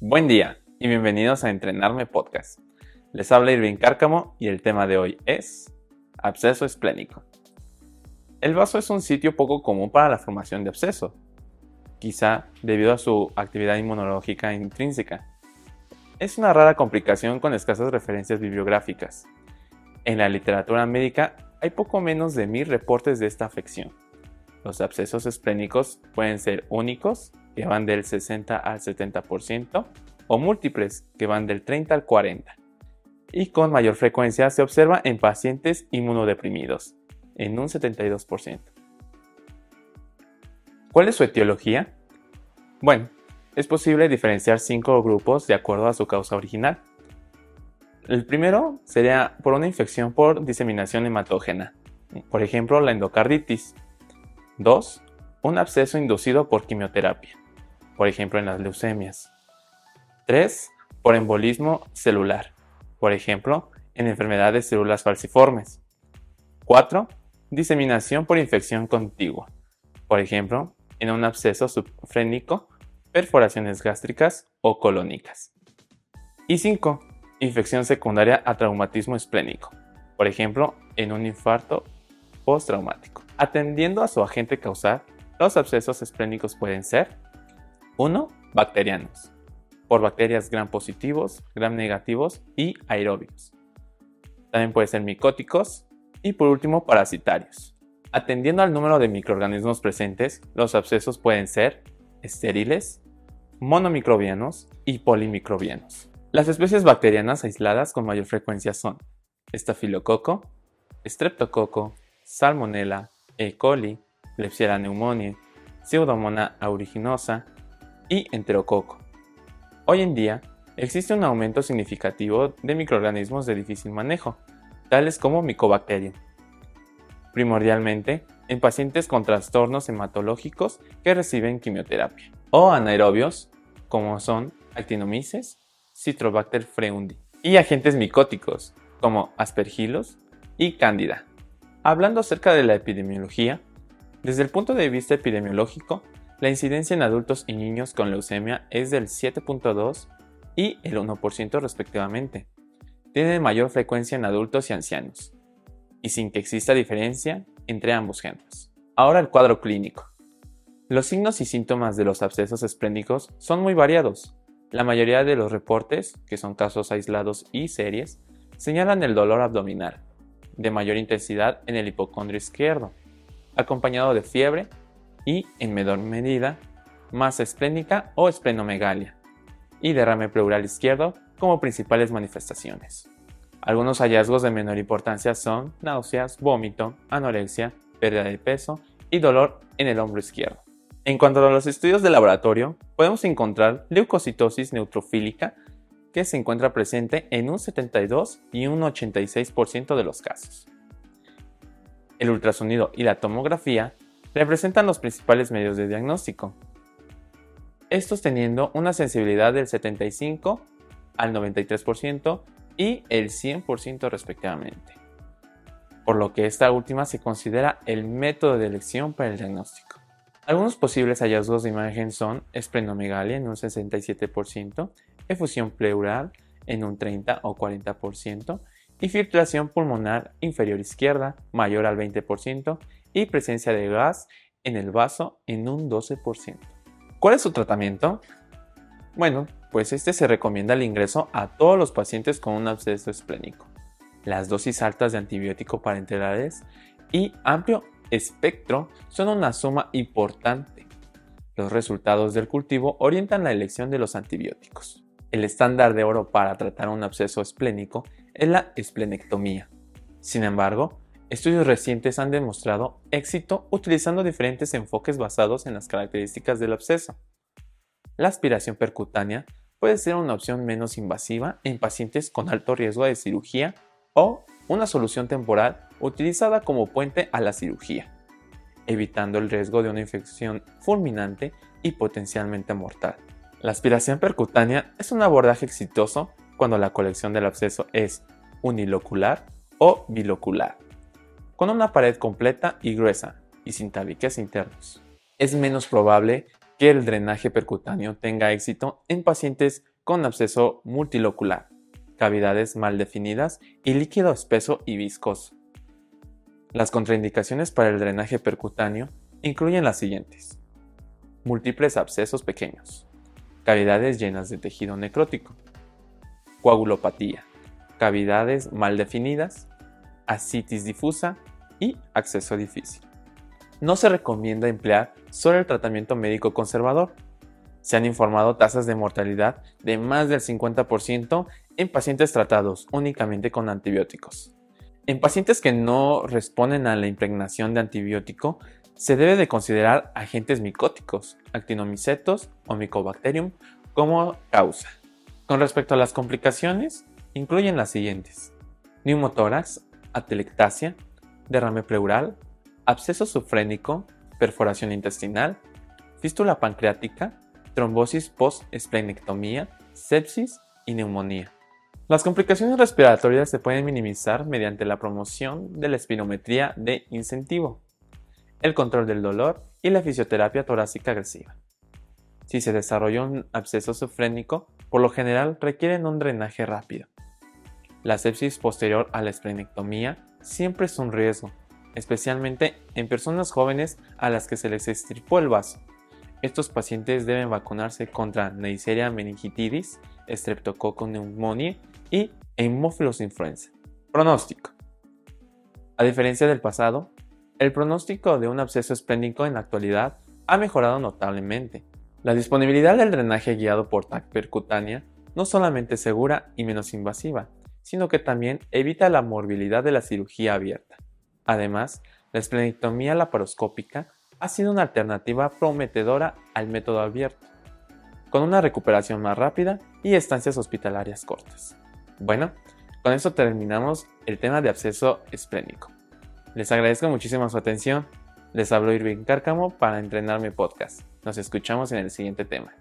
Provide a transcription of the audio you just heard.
Buen día y bienvenidos a Entrenarme Podcast. Les habla Irving Cárcamo y el tema de hoy es absceso esplénico. El vaso es un sitio poco común para la formación de absceso, quizá debido a su actividad inmunológica intrínseca. Es una rara complicación con escasas referencias bibliográficas. En la literatura médica hay poco menos de mil reportes de esta afección. Los abscesos esplénicos pueden ser únicos, que van del 60 al 70%, o múltiples, que van del 30 al 40%. Y con mayor frecuencia se observa en pacientes inmunodeprimidos, en un 72%. ¿Cuál es su etiología? Bueno, es posible diferenciar cinco grupos de acuerdo a su causa original. El primero sería por una infección por diseminación hematógena, por ejemplo la endocarditis, 2. Un absceso inducido por quimioterapia, por ejemplo en las leucemias. 3. Por embolismo celular, por ejemplo en enfermedades de células falciformes. 4. Diseminación por infección contigua, por ejemplo en un absceso subfrénico, perforaciones gástricas o colónicas. Y 5. Infección secundaria a traumatismo esplénico, por ejemplo en un infarto postraumático. Atendiendo a su agente causal, los abscesos esplénicos pueden ser 1. Bacterianos, por bacterias gram positivos, gram negativos y aeróbicos. También pueden ser micóticos y por último parasitarios. Atendiendo al número de microorganismos presentes, los abscesos pueden ser estériles, monomicrobianos y polimicrobianos. Las especies bacterianas aisladas con mayor frecuencia son estafilococo, streptococo, salmonella, e. coli, Klebsiella pneumoniae, Pseudomonas aeruginosa y Enterococo. Hoy en día, existe un aumento significativo de microorganismos de difícil manejo, tales como Mycobacterium, primordialmente en pacientes con trastornos hematológicos que reciben quimioterapia, o anaerobios, como son Actinomyces, Citrobacter freundi, y agentes micóticos, como Aspergillus y Candida. Hablando acerca de la epidemiología, desde el punto de vista epidemiológico, la incidencia en adultos y niños con leucemia es del 7.2 y el 1% respectivamente. Tiene mayor frecuencia en adultos y ancianos, y sin que exista diferencia entre ambos géneros. Ahora el cuadro clínico. Los signos y síntomas de los abscesos esplénicos son muy variados. La mayoría de los reportes, que son casos aislados y series, señalan el dolor abdominal, de mayor intensidad en el hipocondrio izquierdo, acompañado de fiebre y, en menor medida, masa esplénica o esplenomegalia, y derrame pleural izquierdo como principales manifestaciones. Algunos hallazgos de menor importancia son náuseas, vómito, anorexia, pérdida de peso y dolor en el hombro izquierdo. En cuanto a los estudios de laboratorio, podemos encontrar leucocitosis neutrofílica que se encuentra presente en un 72 y un 86% de los casos. El ultrasonido y la tomografía representan los principales medios de diagnóstico, estos teniendo una sensibilidad del 75 al 93% y el 100% respectivamente, por lo que esta última se considera el método de elección para el diagnóstico. Algunos posibles hallazgos de imagen son esplenomegalia en un 67%, efusión pleural en un 30 o 40%, y filtración pulmonar inferior izquierda mayor al 20% y presencia de gas en el vaso en un 12%. ¿Cuál es su tratamiento? Bueno, pues este se recomienda el ingreso a todos los pacientes con un absceso esplénico, las dosis altas de antibiótico parenterales y amplio espectro son una suma importante. Los resultados del cultivo orientan la elección de los antibióticos. El estándar de oro para tratar un absceso esplénico es la esplenectomía. Sin embargo, estudios recientes han demostrado éxito utilizando diferentes enfoques basados en las características del absceso. La aspiración percutánea puede ser una opción menos invasiva en pacientes con alto riesgo de cirugía o una solución temporal utilizada como puente a la cirugía, evitando el riesgo de una infección fulminante y potencialmente mortal. La aspiración percutánea es un abordaje exitoso cuando la colección del absceso es unilocular o bilocular, con una pared completa y gruesa y sin tabiques internos. Es menos probable que el drenaje percutáneo tenga éxito en pacientes con absceso multilocular, cavidades mal definidas y líquido espeso y viscoso. Las contraindicaciones para el drenaje percutáneo incluyen las siguientes. Múltiples abscesos pequeños, cavidades llenas de tejido necrótico, coagulopatía, cavidades mal definidas, ascitis difusa y acceso difícil. No se recomienda emplear solo el tratamiento médico conservador. Se han informado tasas de mortalidad de más del 50% en pacientes tratados únicamente con antibióticos. En pacientes que no responden a la impregnación de antibiótico, se debe de considerar agentes micóticos, actinomicetos o mycobacterium como causa. Con respecto a las complicaciones, incluyen las siguientes: neumotórax, atelectasia, derrame pleural, absceso sufrénico, perforación intestinal, fístula pancreática, trombosis post-esplenectomía, sepsis y neumonía. Las complicaciones respiratorias se pueden minimizar mediante la promoción de la espinometría de incentivo, el control del dolor y la fisioterapia torácica agresiva. Si se desarrolla un absceso sufrénico, por lo general requieren un drenaje rápido. La sepsis posterior a la esplenectomía siempre es un riesgo, especialmente en personas jóvenes a las que se les estirpó el vaso. Estos pacientes deben vacunarse contra Neisseria meningitidis, Streptococcus y Haemophilus influenza. Pronóstico. A diferencia del pasado, el pronóstico de un absceso esplénico en la actualidad ha mejorado notablemente. La disponibilidad del drenaje guiado por TAC percutánea no solamente es segura y menos invasiva, sino que también evita la morbilidad de la cirugía abierta. Además, la esplenectomía laparoscópica ha sido una alternativa prometedora al método abierto, con una recuperación más rápida y estancias hospitalarias cortas. Bueno, con eso terminamos el tema de absceso esplénico. Les agradezco muchísimo su atención. Les hablo Irving Cárcamo para Entrenarme Podcast. Nos escuchamos en el siguiente tema.